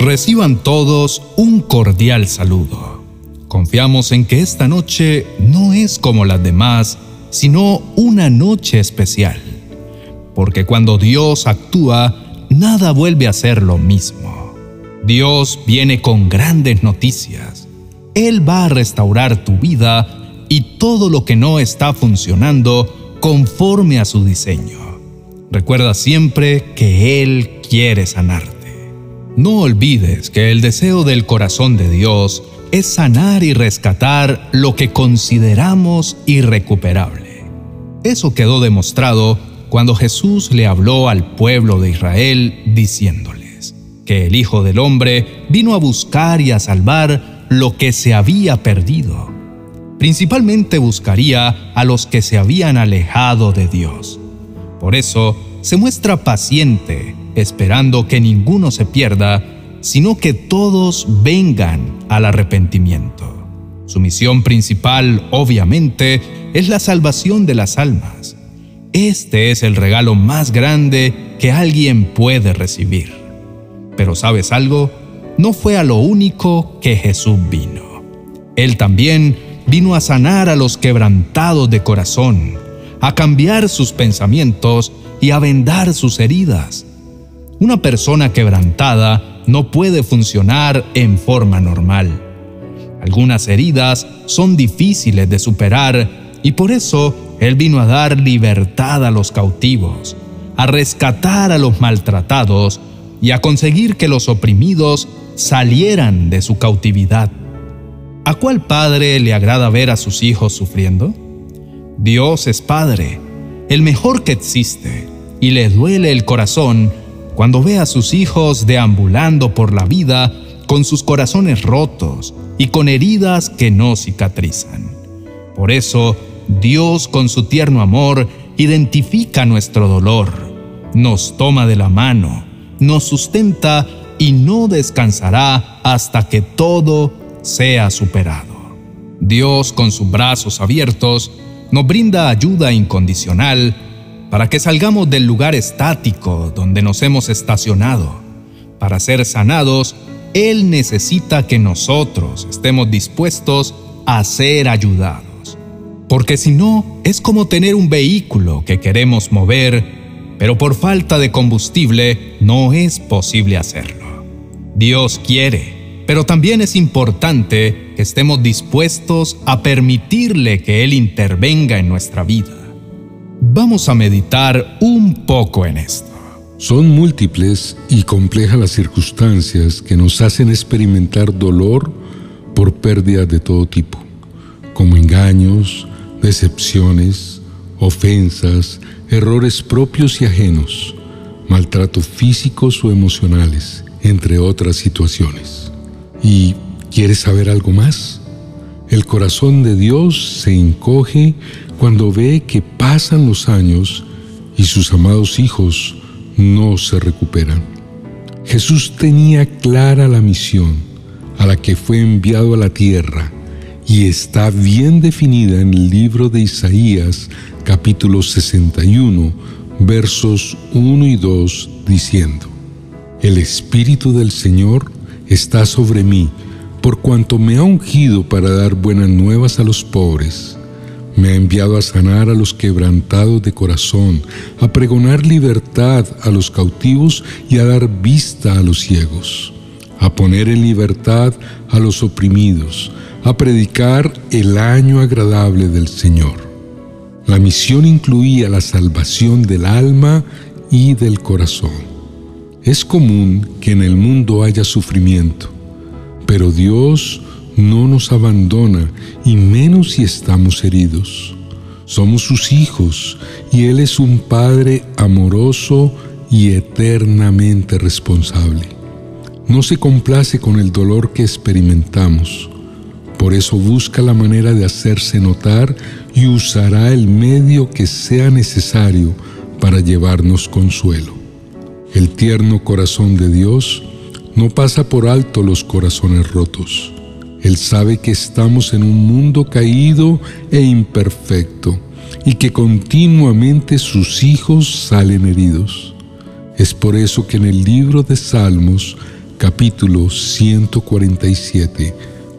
Reciban todos un cordial saludo. Confiamos en que esta noche no es como las demás, sino una noche especial. Porque cuando Dios actúa, nada vuelve a ser lo mismo. Dios viene con grandes noticias. Él va a restaurar tu vida y todo lo que no está funcionando conforme a su diseño. Recuerda siempre que Él quiere sanarte. No olvides que el deseo del corazón de Dios es sanar y rescatar lo que consideramos irrecuperable. Eso quedó demostrado cuando Jesús le habló al pueblo de Israel diciéndoles que el Hijo del Hombre vino a buscar y a salvar lo que se había perdido. Principalmente buscaría a los que se habían alejado de Dios. Por eso se muestra paciente esperando que ninguno se pierda, sino que todos vengan al arrepentimiento. Su misión principal, obviamente, es la salvación de las almas. Este es el regalo más grande que alguien puede recibir. Pero ¿sabes algo? No fue a lo único que Jesús vino. Él también vino a sanar a los quebrantados de corazón, a cambiar sus pensamientos y a vendar sus heridas. Una persona quebrantada no puede funcionar en forma normal. Algunas heridas son difíciles de superar y por eso Él vino a dar libertad a los cautivos, a rescatar a los maltratados y a conseguir que los oprimidos salieran de su cautividad. ¿A cuál padre le agrada ver a sus hijos sufriendo? Dios es Padre, el mejor que existe, y le duele el corazón cuando ve a sus hijos deambulando por la vida con sus corazones rotos y con heridas que no cicatrizan. Por eso, Dios con su tierno amor identifica nuestro dolor, nos toma de la mano, nos sustenta y no descansará hasta que todo sea superado. Dios con sus brazos abiertos nos brinda ayuda incondicional para que salgamos del lugar estático donde nos hemos estacionado. Para ser sanados, Él necesita que nosotros estemos dispuestos a ser ayudados. Porque si no, es como tener un vehículo que queremos mover, pero por falta de combustible no es posible hacerlo. Dios quiere, pero también es importante que estemos dispuestos a permitirle que Él intervenga en nuestra vida. Vamos a meditar un poco en esto. Son múltiples y complejas las circunstancias que nos hacen experimentar dolor por pérdidas de todo tipo, como engaños, decepciones, ofensas, errores propios y ajenos, maltratos físicos o emocionales, entre otras situaciones. ¿Y quieres saber algo más? El corazón de Dios se encoge cuando ve que pasan los años y sus amados hijos no se recuperan. Jesús tenía clara la misión a la que fue enviado a la tierra y está bien definida en el libro de Isaías capítulo 61 versos 1 y 2 diciendo, El Espíritu del Señor está sobre mí por cuanto me ha ungido para dar buenas nuevas a los pobres me ha enviado a sanar a los quebrantados de corazón, a pregonar libertad a los cautivos y a dar vista a los ciegos, a poner en libertad a los oprimidos, a predicar el año agradable del Señor. La misión incluía la salvación del alma y del corazón. Es común que en el mundo haya sufrimiento, pero Dios no nos abandona y menos si estamos heridos. Somos sus hijos y Él es un Padre amoroso y eternamente responsable. No se complace con el dolor que experimentamos. Por eso busca la manera de hacerse notar y usará el medio que sea necesario para llevarnos consuelo. El tierno corazón de Dios no pasa por alto los corazones rotos él sabe que estamos en un mundo caído e imperfecto y que continuamente sus hijos salen heridos. Es por eso que en el libro de Salmos, capítulo 147,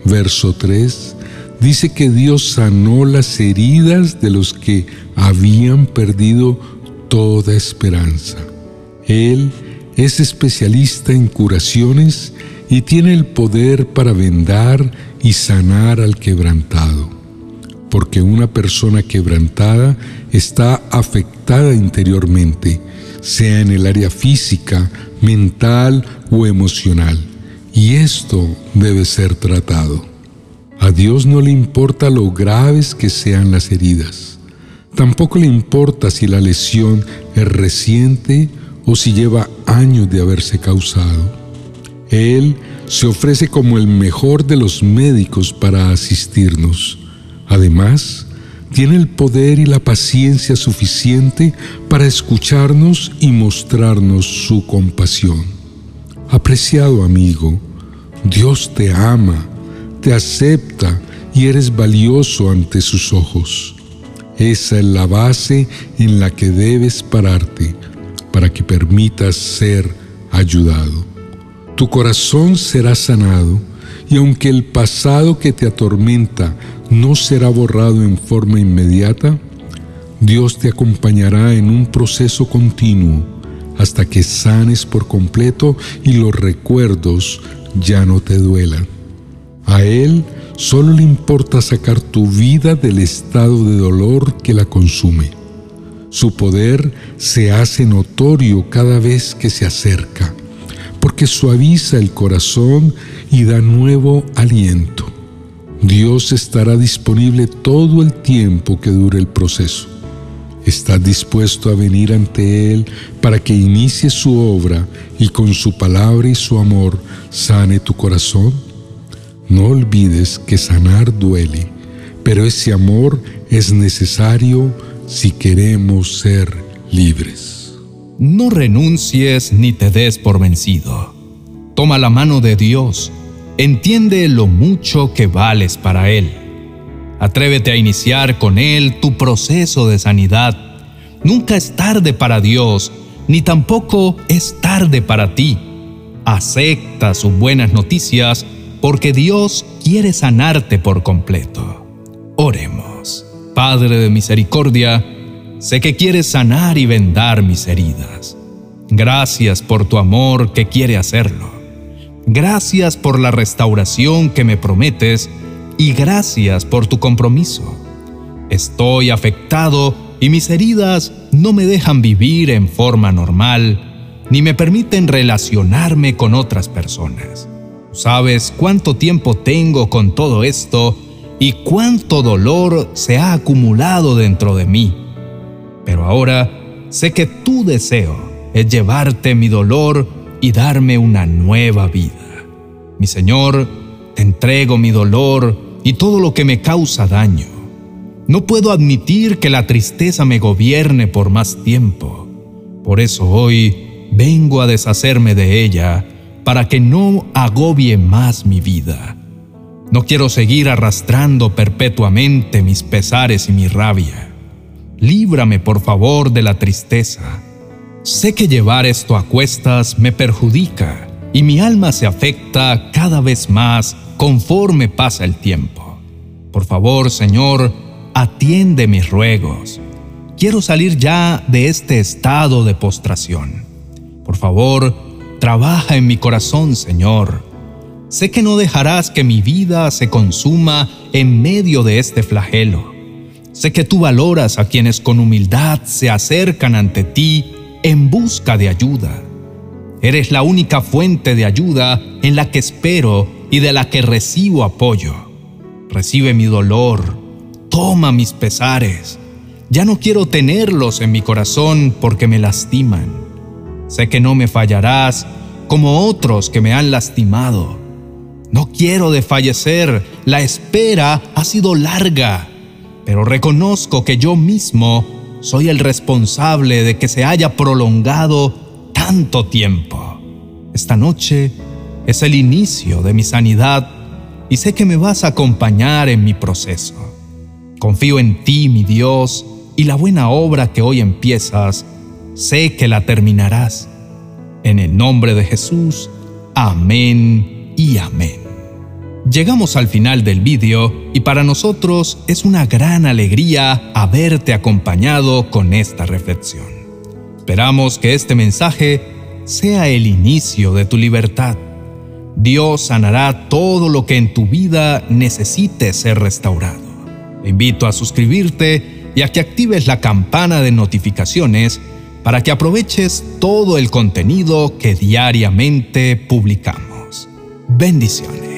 verso 3, dice que Dios sanó las heridas de los que habían perdido toda esperanza. Él es especialista en curaciones y tiene el poder para vendar y sanar al quebrantado, porque una persona quebrantada está afectada interiormente, sea en el área física, mental o emocional, y esto debe ser tratado. A Dios no le importa lo graves que sean las heridas. Tampoco le importa si la lesión es reciente o si lleva años de haberse causado. Él se ofrece como el mejor de los médicos para asistirnos. Además, tiene el poder y la paciencia suficiente para escucharnos y mostrarnos su compasión. Apreciado amigo, Dios te ama te acepta y eres valioso ante sus ojos. Esa es la base en la que debes pararte para que permitas ser ayudado. Tu corazón será sanado y aunque el pasado que te atormenta no será borrado en forma inmediata, Dios te acompañará en un proceso continuo hasta que sanes por completo y los recuerdos ya no te duelan. A Él solo le importa sacar tu vida del estado de dolor que la consume. Su poder se hace notorio cada vez que se acerca, porque suaviza el corazón y da nuevo aliento. Dios estará disponible todo el tiempo que dure el proceso. ¿Estás dispuesto a venir ante Él para que inicie su obra y con su palabra y su amor sane tu corazón? No olvides que sanar duele, pero ese amor es necesario si queremos ser libres. No renuncies ni te des por vencido. Toma la mano de Dios, entiende lo mucho que vales para Él. Atrévete a iniciar con Él tu proceso de sanidad. Nunca es tarde para Dios, ni tampoco es tarde para ti. Acepta sus buenas noticias porque Dios quiere sanarte por completo. Oremos. Padre de misericordia, sé que quieres sanar y vendar mis heridas. Gracias por tu amor que quiere hacerlo. Gracias por la restauración que me prometes y gracias por tu compromiso. Estoy afectado y mis heridas no me dejan vivir en forma normal ni me permiten relacionarme con otras personas. Sabes cuánto tiempo tengo con todo esto y cuánto dolor se ha acumulado dentro de mí. Pero ahora sé que tu deseo es llevarte mi dolor y darme una nueva vida. Mi Señor, te entrego mi dolor y todo lo que me causa daño. No puedo admitir que la tristeza me gobierne por más tiempo. Por eso hoy vengo a deshacerme de ella para que no agobie más mi vida. No quiero seguir arrastrando perpetuamente mis pesares y mi rabia. Líbrame, por favor, de la tristeza. Sé que llevar esto a cuestas me perjudica y mi alma se afecta cada vez más conforme pasa el tiempo. Por favor, Señor, atiende mis ruegos. Quiero salir ya de este estado de postración. Por favor, Trabaja en mi corazón, Señor. Sé que no dejarás que mi vida se consuma en medio de este flagelo. Sé que tú valoras a quienes con humildad se acercan ante ti en busca de ayuda. Eres la única fuente de ayuda en la que espero y de la que recibo apoyo. Recibe mi dolor, toma mis pesares. Ya no quiero tenerlos en mi corazón porque me lastiman. Sé que no me fallarás como otros que me han lastimado. No quiero desfallecer, la espera ha sido larga, pero reconozco que yo mismo soy el responsable de que se haya prolongado tanto tiempo. Esta noche es el inicio de mi sanidad y sé que me vas a acompañar en mi proceso. Confío en ti, mi Dios, y la buena obra que hoy empiezas sé que la terminarás. En el nombre de Jesús. Amén y amén. Llegamos al final del vídeo y para nosotros es una gran alegría haberte acompañado con esta reflexión. Esperamos que este mensaje sea el inicio de tu libertad. Dios sanará todo lo que en tu vida necesite ser restaurado. Te invito a suscribirte y a que actives la campana de notificaciones para que aproveches todo el contenido que diariamente publicamos. Bendiciones.